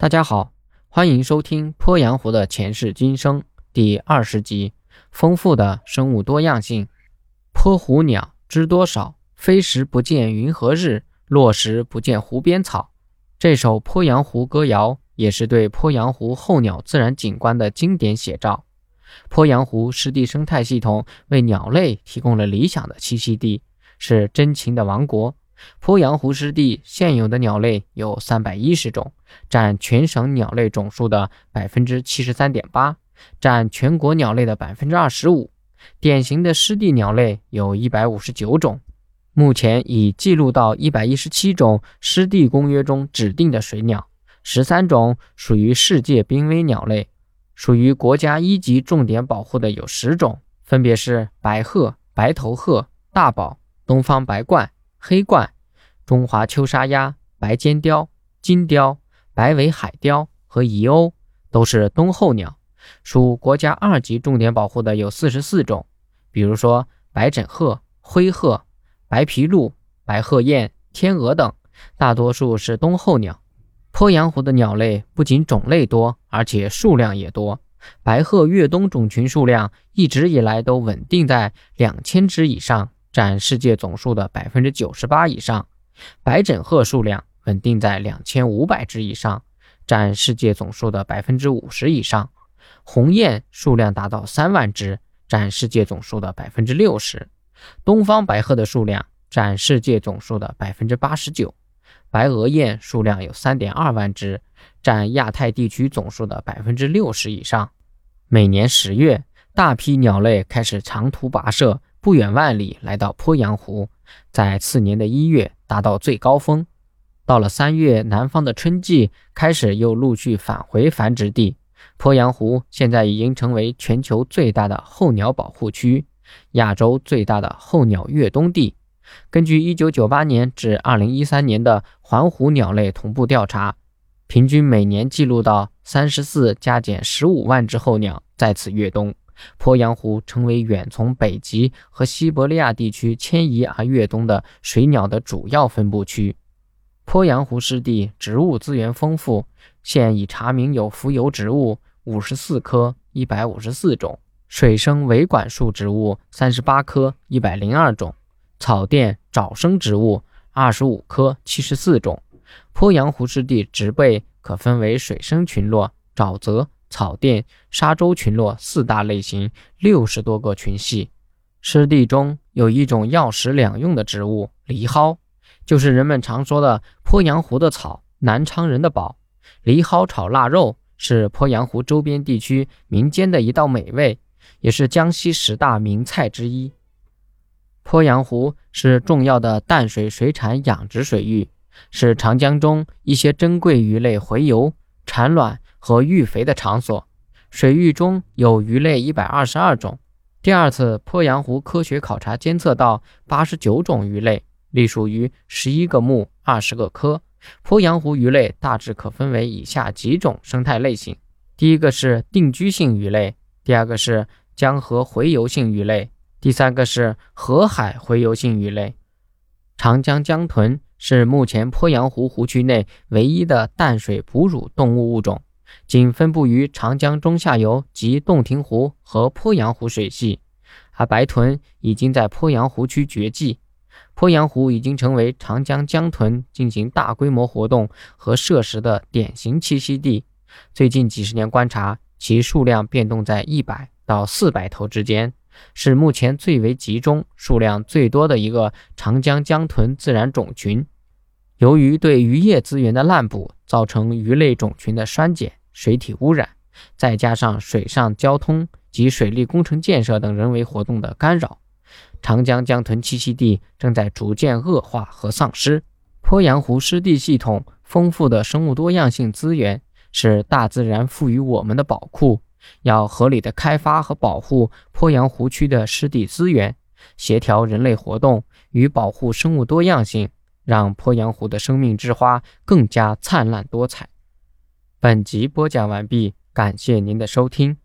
大家好，欢迎收听《鄱阳湖的前世今生》第二十集。丰富的生物多样性。鄱湖鸟知多少？飞时不见云和日，落时不见湖边草。这首鄱阳湖歌谣也是对鄱阳湖候鸟自然景观的经典写照。鄱阳湖湿地生态系统为鸟类提供了理想的栖息地，是真禽的王国。鄱阳湖湿地现有的鸟类有三百一十种，占全省鸟类总数的百分之七十三点八，占全国鸟类的百分之二十五。典型的湿地鸟类有一百五十九种，目前已记录到一百一十七种湿地公约中指定的水鸟，十三种属于世界濒危鸟类，属于国家一级重点保护的有十种，分别是白鹤、白头鹤、大宝、东方白鹳。黑鹳、中华秋沙鸭、白尖雕、金雕、白尾海雕和遗鸥都是冬候鸟，属国家二级重点保护的有四十四种，比如说白枕鹤、灰鹤、白皮鹭、白鹤雁、天鹅等，大多数是冬候鸟。鄱阳湖的鸟类不仅种类多，而且数量也多。白鹤越冬种群数量一直以来都稳定在两千只以上。占世界总数的百分之九十八以上，白枕鹤数量稳定在两千五百只以上，占世界总数的百分之五十以上。鸿雁数量达到三万只，占世界总数的百分之六十。东方白鹤的数量占世界总数的百分之八十九。白额雁数量有三点二万只，占亚太地区总数的百分之六十以上。每年十月，大批鸟类开始长途跋涉。不远万里来到鄱阳湖，在次年的一月达到最高峰。到了三月，南方的春季开始，又陆续返回繁殖地。鄱阳湖现在已经成为全球最大的候鸟保护区，亚洲最大的候鸟越冬地。根据1998年至2013年的环湖鸟类同步调查，平均每年记录到34加减15万只候鸟在此越冬。鄱阳湖成为远从北极和西伯利亚地区迁移而越冬的水鸟的主要分布区。鄱阳湖湿地植物资源丰富，现已查明有浮游植物五十四科一百五十四种，水生维管束植物三十八科一百零二种，草甸沼生植物二十五科七十四种。鄱阳湖湿地植被可分为水生群落、沼泽。草甸、沙洲群落四大类型，六十多个群系。湿地中有一种药食两用的植物——藜蒿，就是人们常说的鄱阳湖的草，南昌人的宝。藜蒿炒腊肉是鄱阳湖周边地区民间的一道美味，也是江西十大名菜之一。鄱阳湖是重要的淡水水产养殖水域，是长江中一些珍贵鱼类洄游、产卵。和育肥的场所，水域中有鱼类一百二十二种。第二次鄱阳湖科学考察监测到八十九种鱼类，隶属于十一个目、二十个科。鄱阳湖鱼类大致可分为以下几种生态类型：第一个是定居性鱼类，第二个是江河洄游性鱼类，第三个是河海洄游性鱼类。长江江豚是目前鄱阳湖湖区内唯一的淡水哺乳动物物种。仅分布于长江中下游及洞庭湖和鄱阳湖水系，而白豚已经在鄱阳湖区绝迹。鄱阳湖已经成为长江江豚进行大规模活动和摄食的典型栖息地。最近几十年观察，其数量变动在一百到四百头之间，是目前最为集中、数量最多的一个长江江豚自然种群。由于对渔业资源的滥捕，造成鱼类种群的衰减。水体污染，再加上水上交通及水利工程建设等人为活动的干扰，长江江豚栖息地正在逐渐恶化和丧失。鄱阳湖湿地系统丰富的生物多样性资源是大自然赋予我们的宝库，要合理的开发和保护鄱阳湖区的湿地资源，协调人类活动与保护生物多样性，让鄱阳湖的生命之花更加灿烂多彩。本集播讲完毕，感谢您的收听。